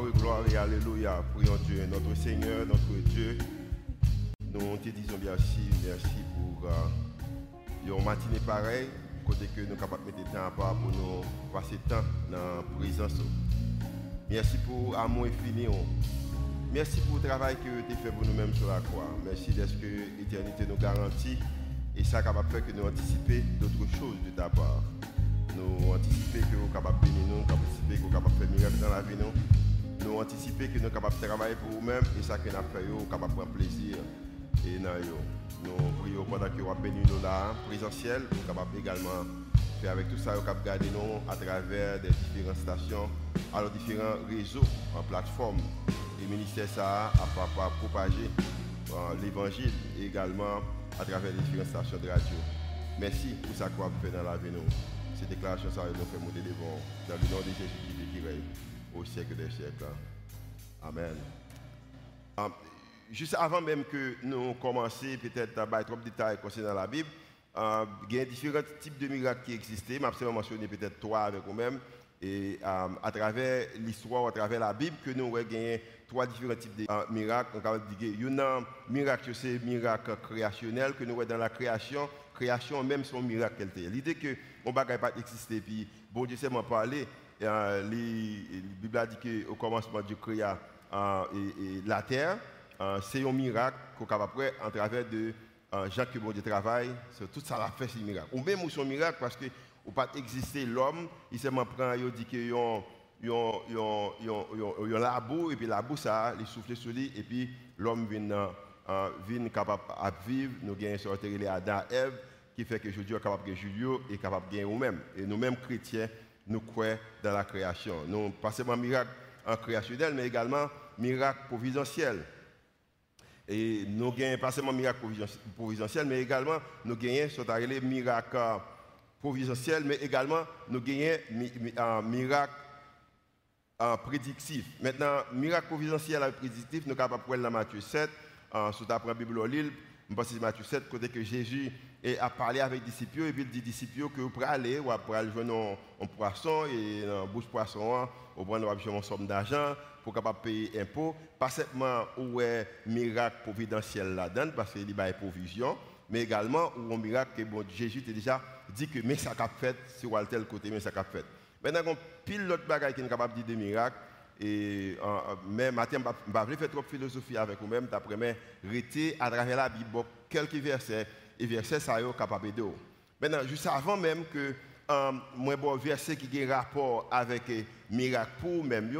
Gloire, gloire et alléluia. Prions Dieu, notre Seigneur, notre Dieu. Nous te disons merci, merci pour euh, une matinée pareille, côté que nous sommes capables de mettre temps à part pour nous passer temps dans la présence. Merci pour l'amour infini. Merci pour le travail que tu fait pour nous-mêmes sur la croix. Merci d'être que l'éternité nous garantit et ça capable de faire que nous anticiper d'autres choses de ta part. Nous anticiper que nous sommes capables de bénir nous, anticiper que nous sommes capables de faire miracle dans la vie nous. Nous anticiper que nous sommes capables de travailler pour nous-mêmes et ça que nous nous sommes capables de prendre plaisir. Et nous prions pendant que nous béni nous là, présentiel, nous sommes capables également faire avec tout ça, nous sommes garder nous à travers des différentes stations, à nos différents réseaux, en plateforme. Et le ministère ça a propagé l'évangile et également à travers les différentes stations de radio. Merci pour ça qu'on fait dans la vie. Nous. Ces déclarations, ça nous fait monter devant dans le nom de Jésus qui règne au siècle des siècles. Amen. Juste avant même que nous commencions peut-être à trop de détails concernant la Bible, uh, il y a différents types de miracles qui existaient. Je vais mentionner peut-être trois avec vous-même. Et um, à travers l'histoire, à travers la Bible, que nous avons gagné trois différents types de uh, miracles. On dire il y a un miracle, c'est miracle créationnel que nous voyons dans la création. Création même son miracle. L'idée que on ne va pas exister, puis bon Dieu m'en parler. Euh, la Bible a dit qu'au commencement Dieu créa euh, la terre. Euh, c'est un miracle qu'on capable en travers de Jacques que bon Dieu travaille. Tout ça l'a fait, c'est un miracle. Ou même c'est miracle parce que ou pas exister l'homme, il s'est prend, il dit qu'il y a un labo, et puis la ça, il souffle sur lui, et puis l'homme vient, vient capable de vivre. Nous avons sorti les Adam et Ève, qui fait que Dieu est capable de Julio et capable de gagner nous-mêmes. Et nous-mêmes chrétiens, nous croyons dans la création. Nous pas seulement miracle en créationnel, mais également miracle providentiel. Et nous gagnons pas seulement miracle providentiel, mais également nous gagnons ce miracle providentiel, mais également nous gagnons un miracle prédictif. Maintenant, miracle providentiel et prédictif, nous sommes capables de dans Matthieu 7, sous la Bible pense que Matthieu 7, côté que Jésus a parlé avec les disciples, et puis il dit disciples que vous pouvez aller, vous pouvez aller jouer un poisson, et dans bouche poisson, vous pouvez aller une somme d'argent pour capable payer impôt. Pas seulement où est miracle providentiel là-dedans, parce qu'il y a provision, mais également où un miracle que bon, Jésus a déjà dit que mais ça a fait, c'est tel côté, mais ça a fait. Maintenant, on pile l'autre bagage qui est capable de dire des miracles, et mais matin, je ne vais faire trop de philosophie avec vous-même, d'après moi, rester à travers la Bible, quelques versets, et versets, ça est capable de Maintenant, juste avant même que moi, bon verset qui a un rapport avec le miracle pour même,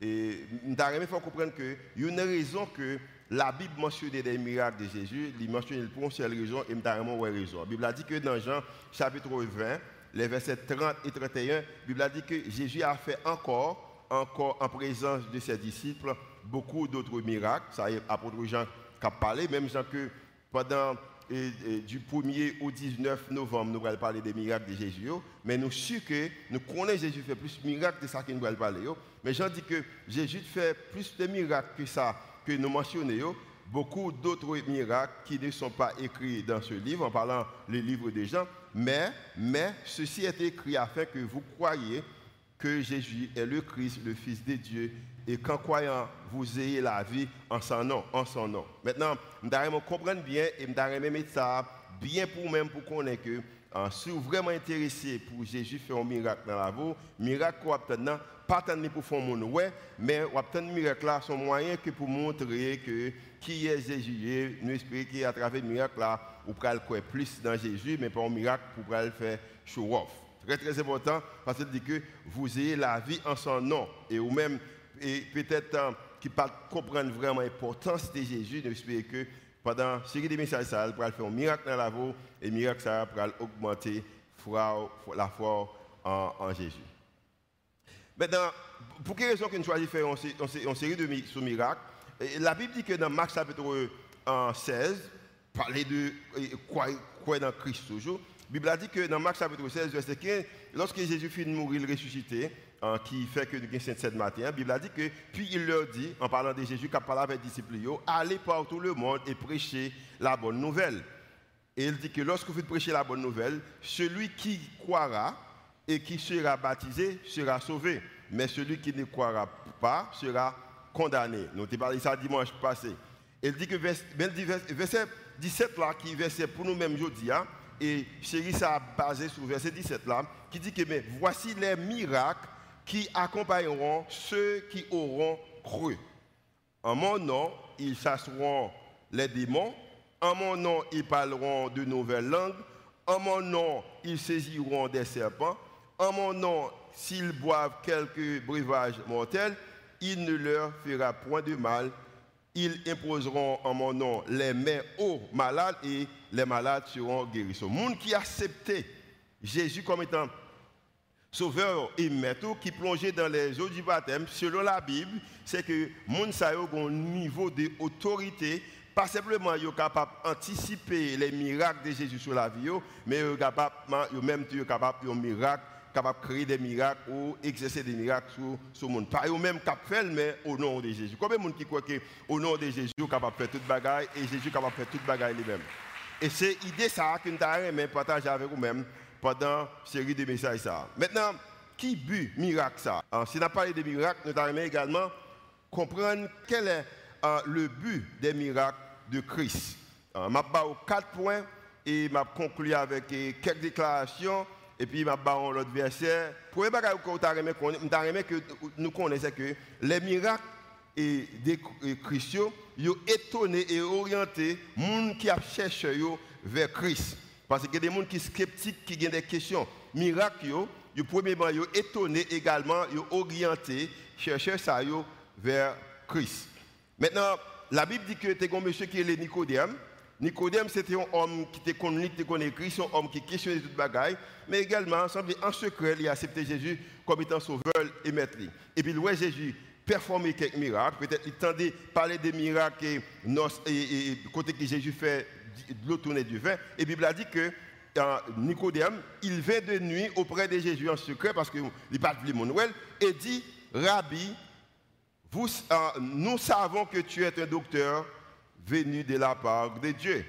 et il faut comprendre que y a une raison que la Bible mentionne des miracles de Jésus, il mentionne pour une seule raison, et il une raison. La Bible a dit que dans Jean chapitre 20, les versets 30 et 31, la Bible a dit que Jésus a fait encore encore en présence de ses disciples beaucoup d'autres miracles. Ça apôtre Jean qui a parlé, même Jean que pendant du 1er au 19 novembre, nous allons parler des miracles de Jésus. Mais nous sommes que nous connaissons Jésus fait plus de miracles que ça que nous allons parler. Mais Jean dit que Jésus fait plus de miracles que ça que nous mentionnons. Beaucoup d'autres miracles qui ne sont pas écrits dans ce livre, en parlant le livre des gens. Mais, mais ceci est écrit afin que vous croyiez que Jésus est le Christ, le Fils de Dieu, et qu'en croyant, vous ayez la vie en son nom. En son nom. Maintenant, je comprendre bien et je mettre ça bien pour même pour connaître que hein, si vous vraiment intéressé pour Jésus faire un miracle dans la vie, miracle qu'on obtenir, pas tant pour faire mon ouais, mais obtenir miracle là son moyen que pour montrer que qui est Jésus, nous expliquer à travers le miracle là, ou croire plus dans Jésus, mais pas un miracle pour le faire show off. Très très important parce qu'il dit que vous ayez la vie en son nom. Et ou même, et peut-être hein, qui ne comprendre vraiment l'importance de Jésus, j'espère que pendant ce série de messages, ça va faire un miracle dans la vie et le miracle ça va augmenter la foi en, Jésus. Maintenant, pour quelle raison que nous choisissons de faire une série de ce miracle? La Bible dit que dans Marc chapitre 16, parler de quoi dans Christ toujours, Bible a dit que dans Marc chapitre 16, verset 15, lorsque Jésus de mourir, il ressuscité, hein, qui fait que nous avons cette matin, la Bible a dit que, puis il leur dit, en parlant de Jésus, qui a parlé avec les disciples, allez partout le monde et prêchez la bonne nouvelle. Et il dit que lorsque vous prêchez la bonne nouvelle, celui qui croira et qui sera baptisé sera sauvé. Mais celui qui ne croira pas sera condamné. Nous avons parlé ça dimanche passé. Il dit que verset 17 là, qui verset pour nous-mêmes aujourd'hui, hein, et chérie, ça a basé sur verset 17 là, qui dit que mais voici les miracles qui accompagneront ceux qui auront cru. En mon nom, ils chasseront les démons. En mon nom, ils parleront de nouvelles langues. En mon nom, ils saisiront des serpents. En mon nom, s'ils boivent quelques breuvages mortels, il ne leur fera point de mal. Ils imposeront en mon nom les mains aux malades et les malades seront guéris. Le monde qui acceptait Jésus comme étant sauveur et maître qui plongeait dans les eaux du baptême, selon la Bible, c'est que monde a un niveau d'autorité pas simplement yo capable d'anticiper les miracles de Jésus sur la vie, mais yo capable même capable de miracle, capable de créer des miracles ou exercer des miracles sur sur monde. Pas eux même capable faire mais au nom de Jésus. Combien de monde qui croit que au nom de Jésus capable de faire toute bagaille et Jésus capable de faire toute bagaille lui-même? Et c'est l'idée ça que nous avons partager avec vous-même pendant cette série de messages ça. Maintenant, qui but miracle ça? Si on a parlé de miracles, nous avons également comprendre quel est le but des miracles de Christ. Je vais quatre points et je conclure avec quelques déclarations et puis je vais l'autre verset. Pour que que nous connaissons que les miracles et des chrétiens ont étonné et orienté gens qui cherchent vers Christ. Parce a des gens qui sont sceptiques, qui ont des questions. Miracles, yo, premièrement, ont étonné également, ont orienté, chercheurs vers Christ. Maintenant, la Bible dit que tu as un monsieur qui est Nicodème. Nicodème, c'était un homme qui était connu, qui connaît Christ, un homme qui questionnait toute bagaille, mais également, en secret, il a accepté Jésus comme étant sauveur et maître. Et puis, voit Jésus performer quelques miracles, peut-être il tendait parler des miracles et, côté que Jésus fait de l'eau tourner du vin. Et la Bible a dit que euh, Nicodème, il vint de nuit auprès de Jésus en secret parce qu'il n'est pas de Noël et dit Rabbi, euh, nous savons que tu es un docteur venu de la part de Dieu.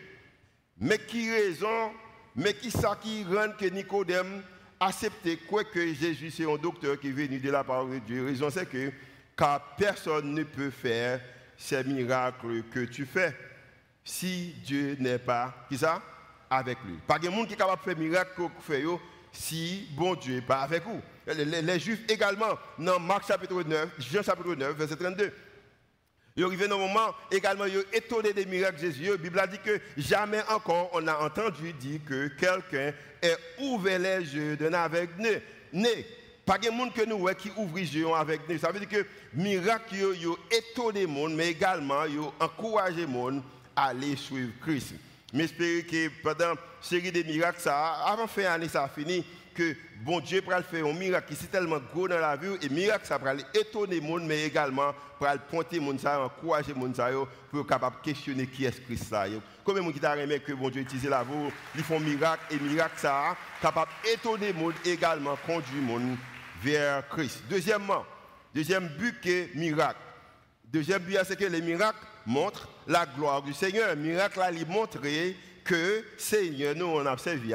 Mais qui raison, mais qui ça qui rend que Nicodème accepte quoi que Jésus c'est un docteur qui est venu de la part de Dieu Raison c'est que car personne ne peut faire ces miracles que tu fais si Dieu n'est pas qui ça? Avec lui. Pas de monde qui est capable de faire miracle si bon Dieu n'est pas avec vous. Les, Juifs également, dans Marc chapitre 9, Jean chapitre 9, verset 32. Ils arrivent dans un moment également, ils étonnés des miracles de Jésus. La Bible a dit que jamais encore on a entendu dire que quelqu'un ait ouvert les yeux d'un aveugle né. Pas de monde que nous qui ouvre les yeux avec nous. Ça veut dire que miracle, ils ont étonné le monde, mais également ils ont encouragé le monde à aller suivre Christ. J'espère que pendant cette série de miracles, ça, avant fin année, ça a fini, que bon Dieu pourra faire un miracle qui est tellement gros dans la vie, et miracle, ça pourra étonner le monde, mais également pour pointer le monde, encourager le monde pour être capable de questionner qui est Christ. Ça. Combien de gens qui que bon Dieu utilise la vie, ils font miracle, et miracle, ça, capable d'étonner le monde, également conduire le monde vers Christ. Deuxièmement, deuxième but que miracle. Deuxième but, c'est que les miracles montrent la gloire du Seigneur. Le miracle, là, il montre que Seigneur, nous, on a servi,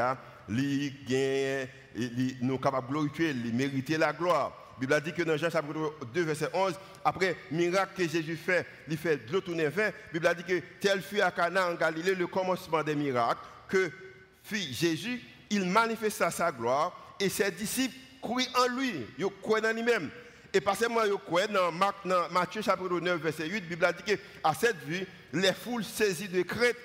nous sommes capables de glorifier, il mériter la gloire. La Bible a dit que dans Jean chapitre 2, verset 11, après miracle que Jésus fait, il fait de l'eau tourner vin. La Bible a dit que tel fut à Cana en Galilée le commencement des miracles, que fit Jésus, il manifesta sa gloire et ses disciples croient en lui, ils croient en lui-même. Et pas seulement dans Matthieu chapitre 9, verset 8, la Bible a dit qu'à cette vue, les foules saisies de crête,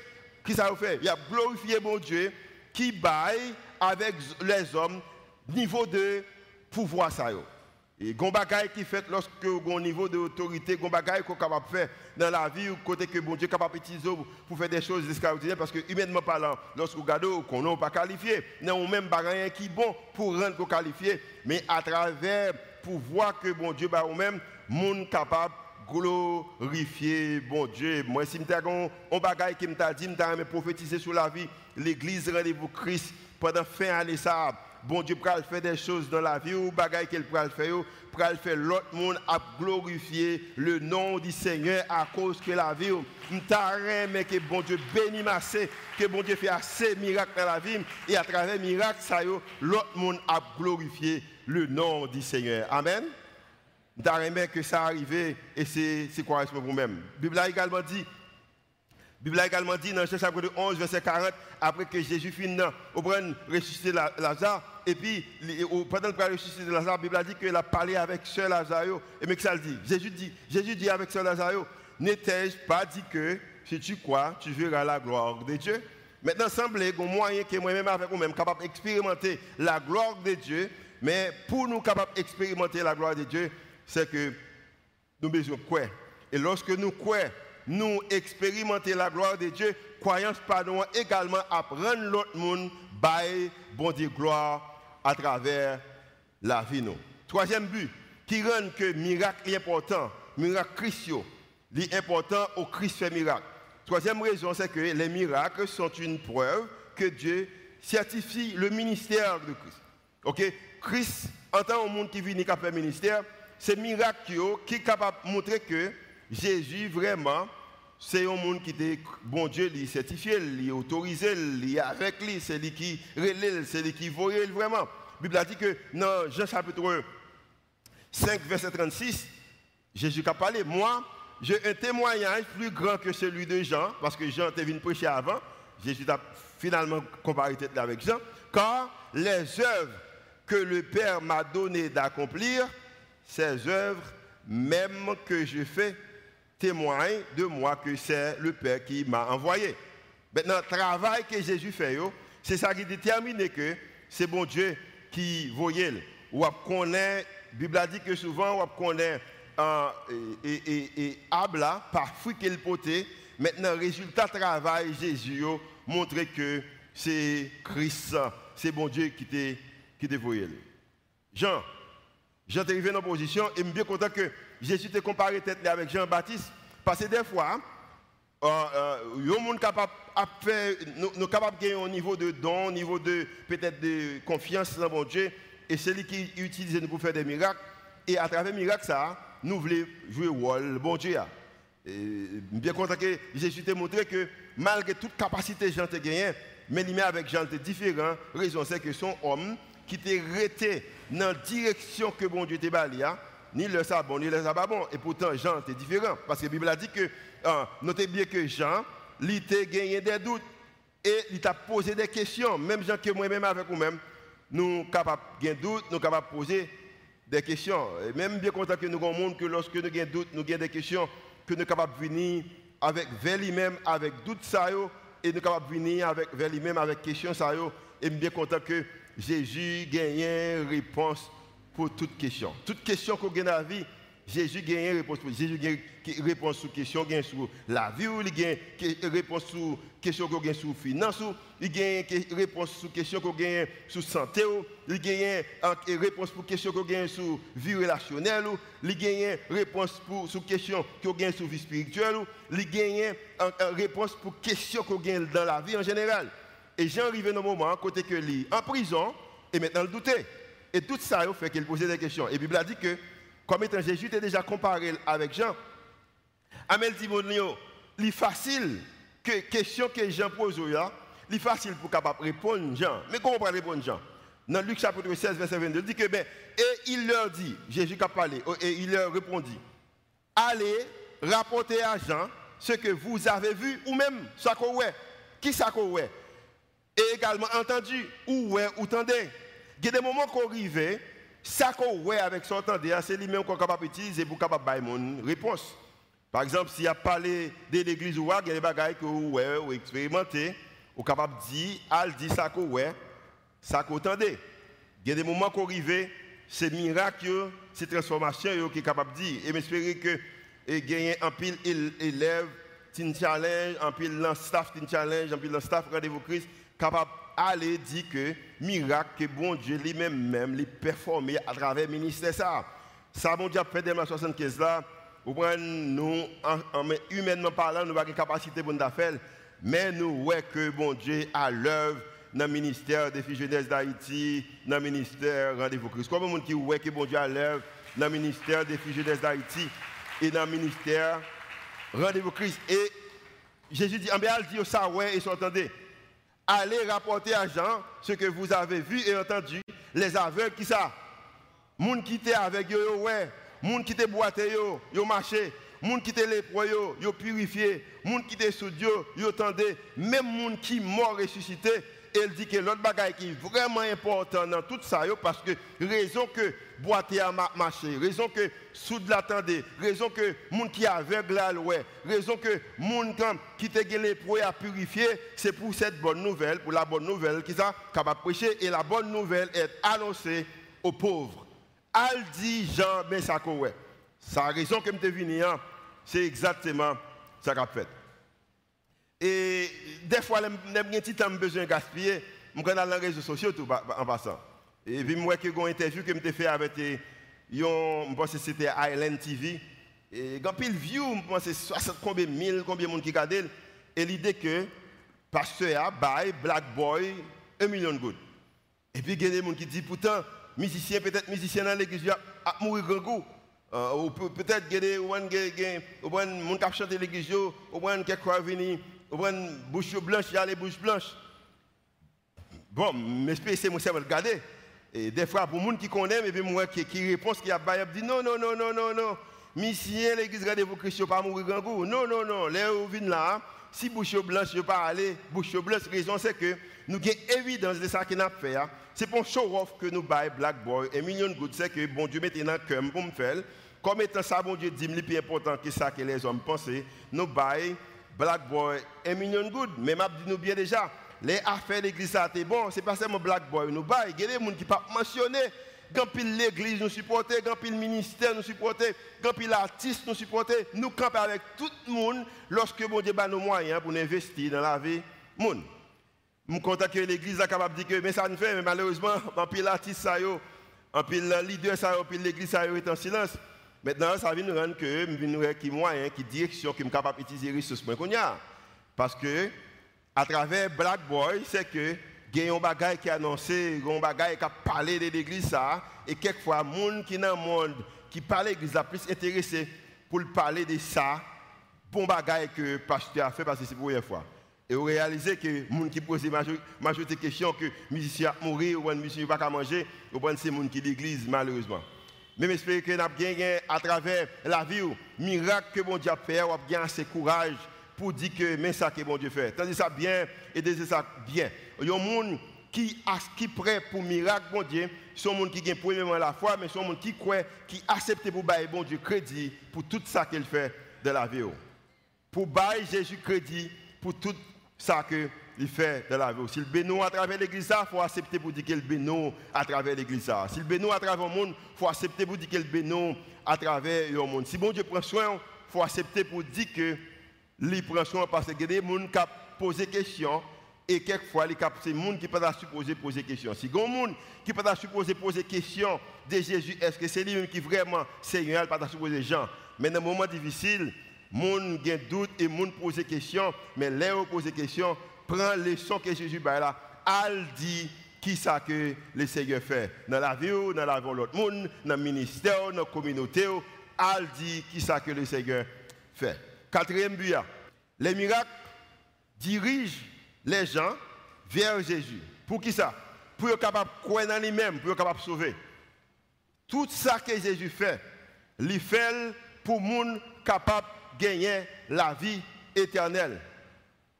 qui ça fait? Il a glorifié mon Dieu qui baille avec les hommes niveau de pouvoir ça. Et gon qui fait lorsque au niveau de gon bagaille qu'on capable faire dans la vie ou côté que bon Dieu capable d'utiliser pour faire des choses extraordinaires parce que humainement parlant, lorsque vous regardez qu'on n'est pas qualifié, non même bagaille qui bon pour rendre qualifié, mais à travers pour voir que bon Dieu bah même monde capable glorifier bon Dieu. Moi si m'ta on bagaille qui m'ta dit m'ta prophétiser sur la vie l'église rendez-vous Christ pendant fin année ça bon Dieu le faire des choses dans la vie ou bagaille qu'elle le faire le faire l'autre monde à glorifier le nom du Seigneur à cause que la vie m'ta mais que bon Dieu bénisse que bon Dieu fait assez miracles dans la vie et à travers miracles ça l'autre monde a glorifié le nom du Seigneur. Amen. D'ailleurs, que ça arrive et c'est quoi pour vous-même? Bible a également dit, Bible a également dit dans chapitre 11, verset 40, après que Jésus finit au ressusciter Lazare, et puis pendant le ressusciter Lazare, la Bible a dit qu'il a parlé avec Sœur Lazare. Et mais que ça le dit? Jésus dit, Jésus dit avec Sœur Lazare, n'étais-je pas dit que si tu crois, tu verras la gloire de Dieu Maintenant, semble un moyen que moi-même avec vous-même capable d'expérimenter la gloire de Dieu, mais pour nous capables d'expérimenter la gloire de Dieu, c'est que nous besoin croire. Et lorsque nous croyons, nous expérimentons la gloire de Dieu, croyance pardon également apprendre l'autre monde, bail, bon Dieu gloire à travers la vie. Nous. Troisième but, qui rend que miracle est important, miracle Christio, est important au Christ fait miracle. Troisième raison, c'est que les miracles sont une preuve que Dieu certifie le ministère de Christ. Ok? Christ, en tant que monde qui vient faire ministère, c'est miracle qui est capable de montrer que Jésus, vraiment, c'est un monde qui est bon Dieu, il certifié, il autorisé, il avec lui, c'est lui qui relève, c'est lui qui voyait vraiment. La Bible a dit que dans Jean chapitre 5, verset 36, Jésus a parlé, moi, j'ai un témoignage plus grand que celui de Jean, parce que Jean était venu prêcher avant. Jésus a finalement comparé avec Jean. Car les œuvres que le Père m'a donné d'accomplir, ces œuvres même que je fais, témoignent de moi que c'est le Père qui m'a envoyé. Maintenant, le travail que Jésus fait, c'est ça qui détermine que c'est bon Dieu qui voyait. Ou connaît, la Bible a dit que souvent, on connaît et, et, et Abla, par fruit qu'il portait. Maintenant, résultat travail, Jésus montrer que c'est Christ, c'est bon Dieu qui t'a qui Jean, Jean est arrivé dans la position et je suis bien content que Jésus t'ait comparé avec Jean-Baptiste. Parce que des fois, euh, euh, nous capable nous capable de gagner au niveau de don, au niveau de peut-être de confiance dans mon Dieu, et c'est lui qui utilise nous pour faire des miracles. Et à travers les miracles, ça, nous voulons jouer le rôle bon Dieu. Et bien content que Jésus t'a montré que malgré toute capacité que Jean a gagné, mais avec Jean est différent. La raison c'est que son homme qui était resté dans la direction que bon Dieu t'a bali, ni le sabon, ni le sabon. Et pourtant Jean était différent. Parce que la Bible a dit que, ah, notez bien que Jean, il a gagné des doutes et il t'a posé des questions. Même Jean que moi-même avec vous-même, nous sommes capables de doute, nous sommes capables de poser des questions. Et même bien content que nous avons monde que lorsque nous avons doute, nous avons des questions, que nous sommes capables de venir avec vers lui-même, avec doute ça, et nous sommes capables de venir avec, vers lui-même avec questions ça. Et bien content que Jésus gagne une réponse pour toute question. Toute question qu'on gagne dans la vie, Jésus gagne une réponse. Jésus gagne réponse sur question gagne sur la vie, il gagne réponse sur question qu'on gagne sur finance, il gagne réponse sur question qu'on gagne sur santé, il gagne réponse pour question qu'on gagne sur vie relationnelle, il gagne réponse pour sur question qu'on gagne sur vie spirituelle, il gagne réponse pour question qu'on gagne dans la vie en général. Et j'ai arrivé dans un moment, côté que lui en prison, et maintenant le douter. Et tout ça fait qu'il posait des questions. Et la Bible a dit que comme étant Jésus était déjà comparé avec Jean. Amel dit, c'est facile que question que Jean pose, c'est facile pour capable répondre Jean. Mais comment on peut répondre Jean? Dans Luc chapitre 16, verset 22, il dit que, ben, et il leur dit, Jésus a parlé, oh, et il leur répondit, allez rapporter à Jean ce que vous avez vu, ou même que vous Qui ça que Et également entendu, ou ouais, ou tendez. Il y a des moments qu'on arrive, ça qu'on voit avec son temps, c'est lui-même qu'on est capable d'utiliser pour capable une réponse. Par exemple, s'il y a parlé de l'église ou il y a des choses que vous voyez ou expérimentez, vous capable de dire, al dit ça qu'on voit, ça qu'on entendez. Il y a des moments qu'on arrive, c'est miracle, c'est transformation qui est capable de dire. Et j'espère que et gagner un pile élève, un challenge, un pile staff, un challenge, un pile staff, rendez-vous Christ, capable aller dire que miracle que bon Dieu lui-même même performé à travers le ministère ça. Ça bon Dieu a fait dès 75 là, nous nous en, humainement parlant, nous avons une capacité pour faire, mais nous voyons que bon Dieu a l'œuvre dans le ministère des filles jeunesse d'Haïti, dans le ministère Rendez-vous Christ. Comment monde qui voit que bon Dieu a l'œuvre dans le ministère des filles jeunesse d'Haïti et dans le ministère Rendez-vous Christ. Et Jésus dit, en bien, dit ça, ouais, et s'entendez allez rapporter à Jean ce que vous avez vu et entendu. Les aveugles qui ça Moun qui étaient avec eux, ouais. Moun qui te boité yo, yo marché. Moun qui te lépreux yo, yo purifié. Moun qui te soudé yo, tendé. Même moun qui mort ressuscité, elle dit que l'autre bagaille qui est vraiment important dans tout ça, parce que raison que boiter a marché, raison que soude l'attendait, raison que moun qui aveugle à ouais, raison que moun qui te les pour à purifier, c'est pour cette bonne nouvelle, pour la bonne nouvelle qui ça capable et la bonne nouvelle est annoncée aux pauvres. Al dit Jean ben ça. Sa raison que me venu hein, c'est exactement ça qu'a fait. Et des fois, j'ai un petit temps besoin de gaspiller, je vais dans les réseaux sociaux tout, en passant. Et puis, moi, j'ai une interview que j'ai fait avec, je pense que c'était Island TV. Et quand il view, je pense que c'est 60 combien mille, combien de monde qui regardent. Et l'idée que pasteur a bail Black Boy un million de gouttes. Et puis, il y a des gens qui disent pourtant, musicien, peut-être musicien dans l'église, a mourir grand goût. Euh, ou peut-être qu'il y a des gens qui chantent l'église, ou qui croient venir bouche blanche, il y a les bouches blanches. Bon, m'espère c'est moi ça regarder. Et des fois, pour les gens qui connaissent, et puis moi qui, qui répond, qui a dit non, non, non, non, non, non. Monsieur, l'église rendez-vous Christ, pas mourir grand goût. Non, non, non. Là vient là, si bouche blanche, je pas aller, bouche blanche, raison c'est que nous avons évidence de ça qu'il a fait. Hein. C'est pour show off que nous baillons Black Boy. Et million de gouttes, c'est que bon Dieu mette dans le cœur pour me faire. Comme étant ça, bon Dieu dit, le plus important que ça que les hommes pensent, nous baillons Black Boy, million de good. Mais m'a dit nous bien déjà, les affaires de l'église, c'est bon, c'est pas seulement Black Boy, nous bail. Il y a des gens qui pas mentionner. Quand l'église nous supporter, quand le ministère nous supporter, quand pile l'artiste nous supporter, nous campons avec tout le monde lorsque bon Dieu a nos moyens pour investir dans la vie monde. Je suis content que l'église est capable de dire que mais ça ne fait, mais malheureusement, en l'artiste, leader, l'église est en silence. Maintenant, ça vient nous rendre que je qui moyen, qui direction, qui est capable d'utiliser les ressources qu'on a. Parce que, à travers Black Boy, c'est que il y a un bagage qui est annoncé, un bagage qui a parlé de l'église, et quelquefois, les gens qui dans le monde, qui parlent de l'église, sont plus intéressés pour parler de ça, bon bagage que le pasteur a fait parce que c'est la première fois. Et vous réalisez que les gens qui posent majorité de questions, que les musiciens mourir ou les musiciens ne pas manger, c'est les gens qui l'église, malheureusement. Mais j'espère que nous avons gagné à travers la vie, miracle que bon Dieu a fait, ou bien assez courage pour dire que c'est ça que bon Dieu fait. Tandis ça bien et c'est ça bien. Il y a des gens qui qui prêt pour miracle bon Dieu, sont des gens qui ont premièrement la foi, mais sont des gens qui croient, qui acceptent pour bailler bon Dieu crédit pour tout ça qu'il fait de la vie. Pour bailler Jésus crédit pour tout ça que il fait de la vie. Si le bénou à travers l'église, il faut accepter pour dire qu'il bénou à travers l'église. Si le bénou à travers le monde, il faut accepter pour dire qu'il bénou à travers le monde. Si bon Dieu prend soin, il faut accepter pour dire que il prend soin parce que des gens qui posent des questions et quelquefois, c'est des gens qui peuvent supposer poser des questions. Si il y a des gens qui peuvent supposer poser des questions de Jésus, est-ce que c'est lui qui vraiment Seigneur, pas supposer gens Mais dans un moment difficile, les gens ont des doutes et les gens posent des questions, mais les gens posent des questions, prend les sons que Jésus a là, al dit qui ça que le Seigneur fait dans la vie, dans la vie de l'autre monde, dans le ministère, dans la communauté, al dit qui ça que le Seigneur fait. Quatrième but, les miracles dirigent les gens vers Jésus. Pour qui ça? Pour être capable de croire en lui-même, pour être capable de sauver. Tout ça que Jésus fait, il fait pour les gens capables de gagner la vie éternelle.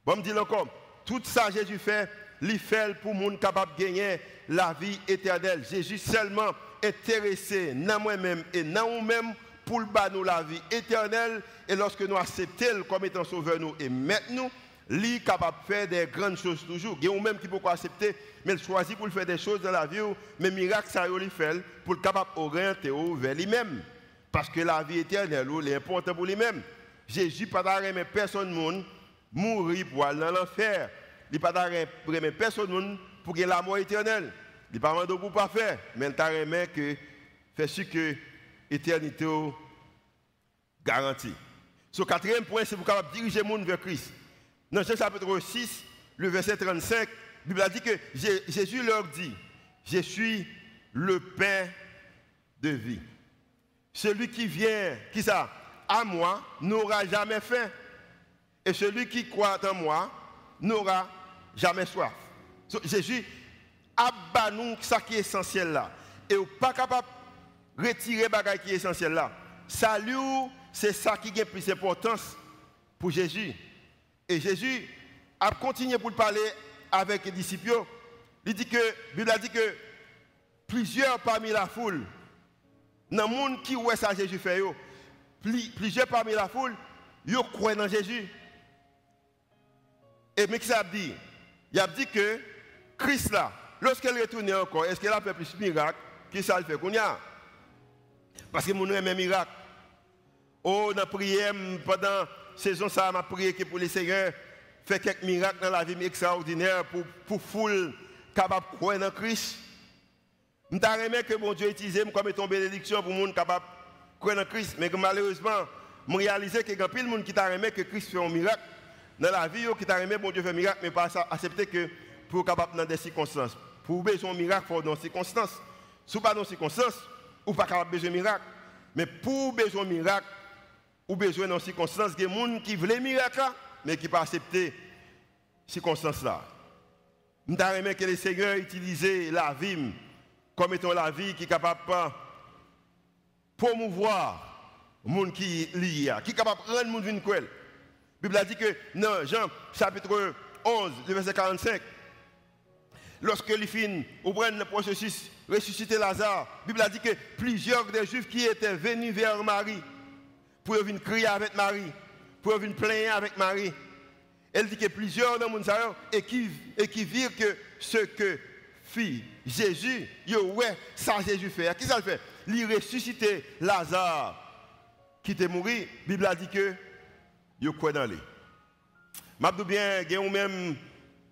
Bon, me dire encore, tout ça, Jésus fait, il fait pour les gens capables de gagner la vie éternelle. Jésus seulement intéressé dans moi-même et dans nous-mêmes pour nous la vie éternelle. Et lorsque nous acceptons comme étant sauveur nous et maintenant, est capable de faire des grandes choses toujours. Il y a même qui peut accepter, mais il choisit pour faire des choses dans la vie, mais miracle ça il fait pour capable d'orienter vers lui-même. Parce que la vie éternelle est importante pour lui-même. Jésus pas d'arrêt personne monde mourir pour aller dans l'enfer. Il n'y a pas de personne pour la mort éternelle. Il n'y a pas de pour pas faire. Mais il a que fait sûr que l'éternité garantie. Ce quatrième point, c'est pour diriger le monde vers Christ. Dans Jean chapitre 6, le verset 35, la Bible a dit que Jésus leur dit, je suis le pain de vie. Celui qui vient, qui ça, à moi, n'aura jamais faim. Et celui qui croit en moi n'aura jamais soif. Jésus a nous ça qui est essentiel là. Et vous pas capable retirer bagaille qui est essentiel là. Salut, c'est ça qui a plus d'importance pour Jésus. Et Jésus a continué pour parler avec les disciples. Il dit que, la Bible a dit que plusieurs parmi la foule, dans le monde qui voit ça Jésus fait, plusieurs parmi la foule, ils croient dans Jésus. Et mais ça a dit? Il a dit que Christ là, lorsqu'elle retourne encore, est-ce qu'elle a fait plus de miracles? Qui ça le fait Parce que mon même miracle. Oh, dans la prière, pendant la saison, ça m'a prié que pour les seigneurs, fait quelques miracles dans la vie extraordinaire pour, pour foule capable de croire dans Christ. Je aimé que mon Dieu utilise comme étant bénédiction pour les gens capables de croire dans Christ. Mais malheureusement, je réalise qu'il y a plein de gens qui t'a aimé que Christ fait un miracle dans la vie, qui t'a aimé, bon Dieu fait miracle, mais pas accepter que pour capable dans des circonstances. Pour besoin un miracle, il faut dans des circonstances. Si pas dans des circonstances, ou pas capable besoin de miracle. Mais pour besoin de miracle, ou besoin dans circonstances, il y a des gens qui veulent miracle, mais qui pas accepter ces circonstances-là. Nous avons que le Seigneur utilise la vie comme étant la vie qui est capable de promouvoir le monde qui est lié, qui est capable de rendre le monde La Bible a dit que dans Jean chapitre 11, verset 45, lorsque les filles prennent le processus ressusciter Lazare, la Bible a dit que plusieurs des Juifs qui étaient venus vers Marie pour venir crier avec Marie, pour venir plaindre avec Marie, elle dit que plusieurs dans le monde et qui, et qui virent que ce que fit Jésus, yo ouais, ça Jésus fait. Qui ça le fait? Il ressuscité Lazare qui était mort. Bible a dit que yo quoi dans lui. Mabdou bien, a même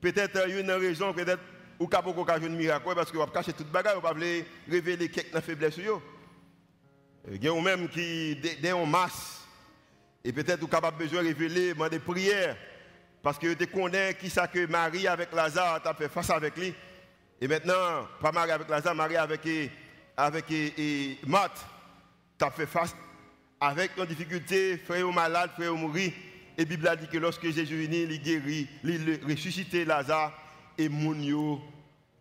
peut-être une raison, peut-être ou capable de un miracle parce que vous cacher toute bagarre, vous pas révéler quelques faiblesses Il y a même qui des en masse et peut-être vous capable besoin révéler des prières parce que tu connais qui ça que Marie avec Lazare t'a fait face avec lui. Et maintenant, pas Marie avec Lazare, Marie avec, avec et, Marthe, tu fait face avec nos difficultés, frère malade, frère mourir. Et la Bible a dit que lorsque Jésus est venu, il guérit, il ressuscité Lazare et Mounio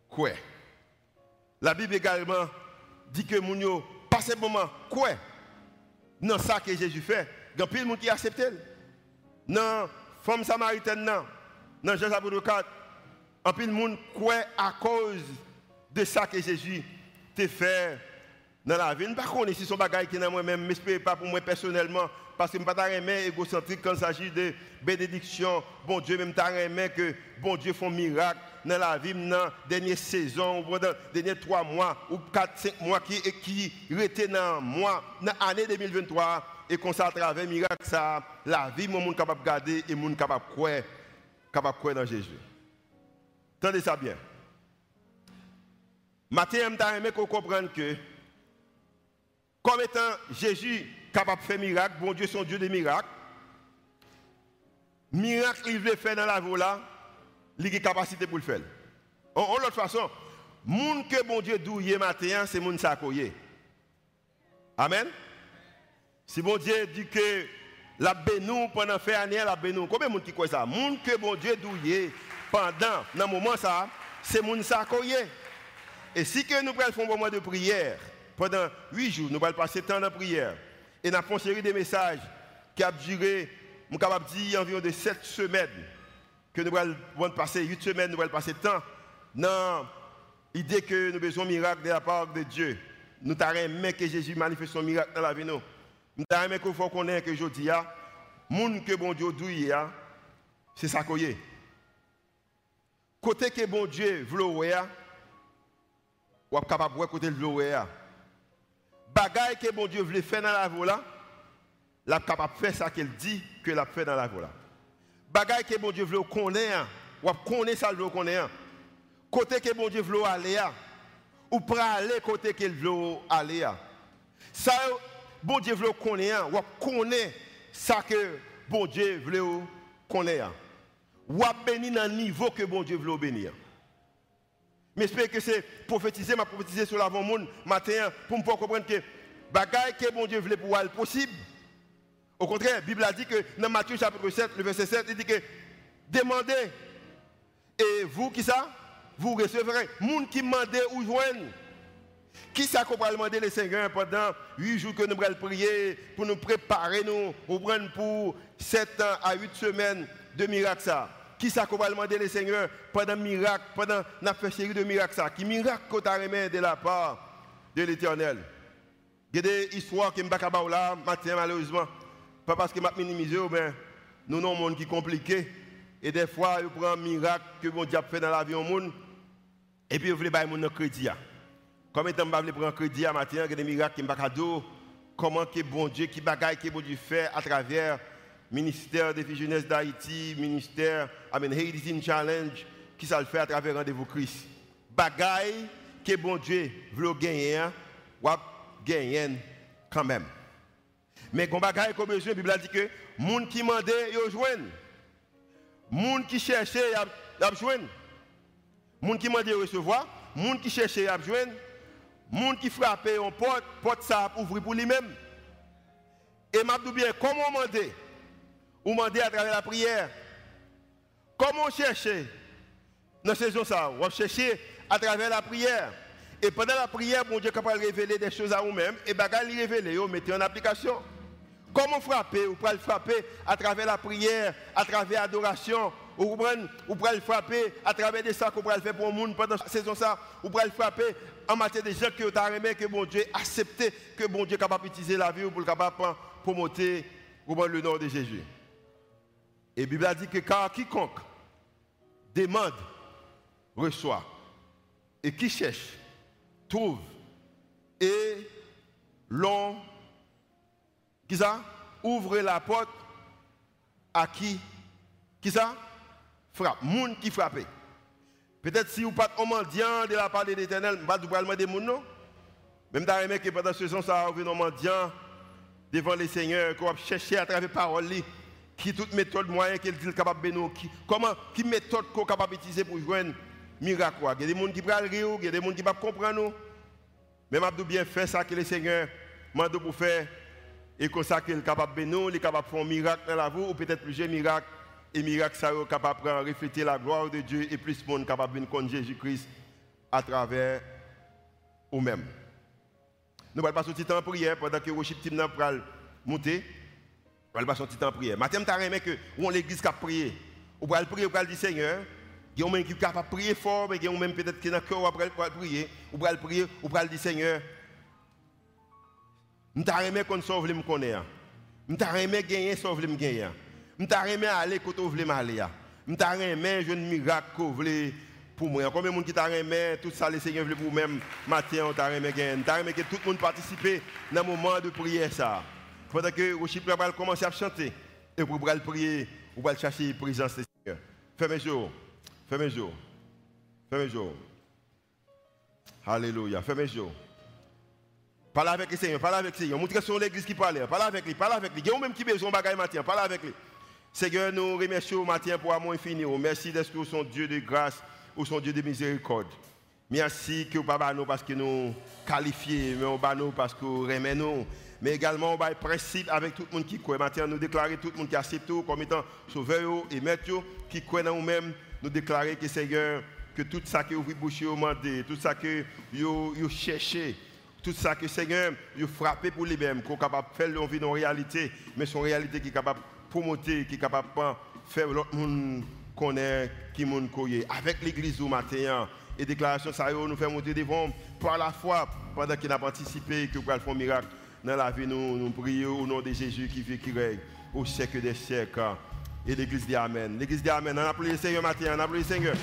quoi. La Bible également dit que Mounio, pas simplement quoi. Non, ça que Jésus fait. Il y a plein de monde qui accepte. Non, femme samaritaine, non. Dans Jean chapitre 4, en plus, le monde croit à cause de ça que Jésus t'a fait dans la vie. Je ne sais pas si son bagage qui est moi-même, ce pas pour moi personnellement, parce que je ne suis pas égocentrique quand il s'agit de bénédiction. Bon Dieu, même pas que bon Dieu fait un miracle dans la vie, dans dernière saison, les derniers trois mois ou quatre, cinq mois qui, qui étaient dans mois, dans l'année 2023 et qu'on ça à travers miracle ça la vie mon monde capable de garder et monde capable de croire capable croire dans Jésus. Tendez ça bien. Matin, je aimé qu'on comprenne que comme étant Jésus capable de faire miracle, bon Dieu son Dieu des miracles. Miracle il veut faire dans la vie là, il a capacité pour le faire. En, l'autre façon, monde que bon Dieu douille matin, c'est monde sakoye. Amen? Si bon Dieu dit que la bénou pendant faire année, la bénou. Combien de monde qui croit ça? Monde que bon Dieu douille pendant, dans moment ça, c'est monde ça Et si nous prenons un moment de prière, pendant huit jours, nous allons passer temps de prière. Et nous avons une série de messages qui a duré, je capable de dire, environ de sept semaines. Que nous allons passer huit semaines, nous allons passer temps dans l'idée que nous avons besoin de miracle de la part de Dieu. Nous avons que Jésus manifeste son miracle dans la vie. Nous aimé qu'il faut connaître que je dis, monde que bon Dieu douille, c'est ça qu'on est. Côté que bon Dieu veut ou est capable de côté le vouloir. Bagaille que bon Dieu veut faire dans la là, la capable faire ça qu'il dit que l'a fait dans la vie là. Bagaille que bon Dieu veut connaître, ou connaître ça veut connaître. Côté que bon Dieu veut aller, ou pour aller côté qu'il veut aller. Ça bon Dieu veut connaître, ou connaître ça que bon Dieu veut connaître. Ou bénir dans le niveau que bon Dieu veut bénir. Mais j'espère que c'est prophétiser, m'a prophétiser sur l'avant-monde matin pour me comprendre que bagaille que bon Dieu veut pour être possible. Au contraire, la Bible a dit que dans Matthieu chapitre 7, le verset 7, il dit que demandez et vous qui ça Vous recevrez. Monde qui demande ou joignent. Qui ça qu'on va demander le Seigneur pendant huit jours que nous allons prier pour nous préparer nous pour prendre pour 7 ans à 8 semaines de miracle ça? Qui ça qu'on va demander le Seigneur? Pendant miracle, pendant la série de miracles ça Qui miracle qu'on t'a de la part de l'Éternel? Il y a des histoires qui me battent là, matin malheureusement. Pas parce que je minimisé, mais nous avons un monde qui est compliqué. Et des fois, il prend un miracle que mon diable fait dans la vie au monde. Et puis, il veut bailler mon crédit. Comme étant, je veux prendre crédit à matin, il y a des miracles qui me battent Comment que bon Dieu, qui bagaille, que bon Dieu fait à travers ministère des jeunesse d'Haïti, ministère, I mean, Haiti Challenge, qui ça fait à travers Rendez-vous Christ. Bagaille que bon Dieu veut gagner, ou gagner quand même. Mais quand bagaille comme besoin, la Bible dit que gens qui mandait, yo joignent. Moun qui cherchait, y a joindre. Moun qui mandait recevoir, moun qui cherchait, y a joindre. Moun qui frappait en porte, porte ça ouvrir pour lui-même. Et m'a bien comment demander Ou demander à travers la prière. Comment chercher dans cette saison ça, on chercher à travers la prière. Et pendant la prière, mon Dieu est capable de révéler des choses à vous-même et bagaille les révéler, vous mettez en application. Comment frapper? Vous pouvez le frapper à travers la prière, à travers l'adoration. Vous pouvez le frapper à travers des sacs vous pouvez faire pour le monde pendant la saison. Ça. Vous pouvez le frapper en matière de gens que vous avez que bon Dieu accepté, que bon Dieu est capable d'utiliser la vie pour capable promoter le nom de Jésus. Et la Bible dit que car quiconque demande, reçoit. Et qui cherche, trouve. Et l'on qui ça? Ouvre la porte à qui? Qui ça? Frappe. Moun qui frappe. Peut-être si vous pas un mendiant de la part de l'éternel, vous ne pouvez pas demander non? Même dans les que pendant ce temps, ça vous un mendiant devant le Seigneur, qu'on va chercher à travers parole, qui toute méthode moyen qu'il dit capable de nous, comment, qui méthode qu'on capable d'utiliser pour joindre miracle? Il y a des gens qui prennent rire, il y a des gens qui ne comprendre nous. Mais je bien faire ça que le Seigneur m'a pour faire et comme ça qu'il est capable de nous, il est capable de faire un miracle dans la vie, ou peut-être plusieurs miracles, et miracles ça est capable de refléter la gloire de Dieu, et plus de monde capable de connaître Jésus-Christ à travers nous-mêmes. Nous allons passer petit temps en prière pendant que le worship team va monter. Nous allons passer un petit en prière. Maintenant, tu as que où l'église qui a prié. Vous allez prier, vous allez dire Seigneur, il y a un qui capable de prier fort, mais il y a même peut-être qui est dans le cœur, vous allez prier. Vous allez prier, vous allez dire Seigneur, je t'ai qu'on sauve les connaître. Je t'ai gagner sauve les gagner. Je t'ai aller côté où aller. Je t'ai je ne miracle pour moi. Combien de monde qui t'a aimé tout ça le Seigneur veut pour même matin on t'a aimé gagner. T'a aimé que tout le monde participe dans le moment de prière ça. Pendant que chip va commencer à chanter et pour prier, vous allez chercher la présence du Seigneur. Fais mes jours. Fais mes jours. Alléluia. Fais mes jours. Parle avec le Seigneur, parle avec le Seigneur. Montre sur l'église qui parle. Parle avec lui, parle avec lui. Il même qui besoin de bagaille matin, parle avec lui. Seigneur, nous remercions matin pour amour infini. Merci d'être son Dieu de grâce ou son Dieu de miséricorde. Merci que vous pas nous parce que nous qualifiés, mais on nous parce que vous nous. Mais également, on va principe avec tout le monde qui croit. Maintenant, nous déclarer tout le monde qui accepte tout comme étant sauveur et maître, qui croit en nous-mêmes. Nous déclarer que Seigneur, que tout ça que vous bouchez au tout ça que vous cherchez, tout ça que Seigneur, il frappé pour lui-même, qu'on est capable de faire l'envie dans réalité, mais son réalité qui est capable de promouvoir, qui est capable de faire l'autre monde connaître, qui monde Avec l'église au matin, et déclaration, ça nous fait monter devant par la foi, pendant qu'il a participé, que nous faire un miracle dans la vie, nous, nous prions au nom de Jésus qui vit, qui règne au siècle des siècles. Et l'église dit Amen. L'église dit Amen. On a appelé le Seigneur matin, on a appelé le Seigneur.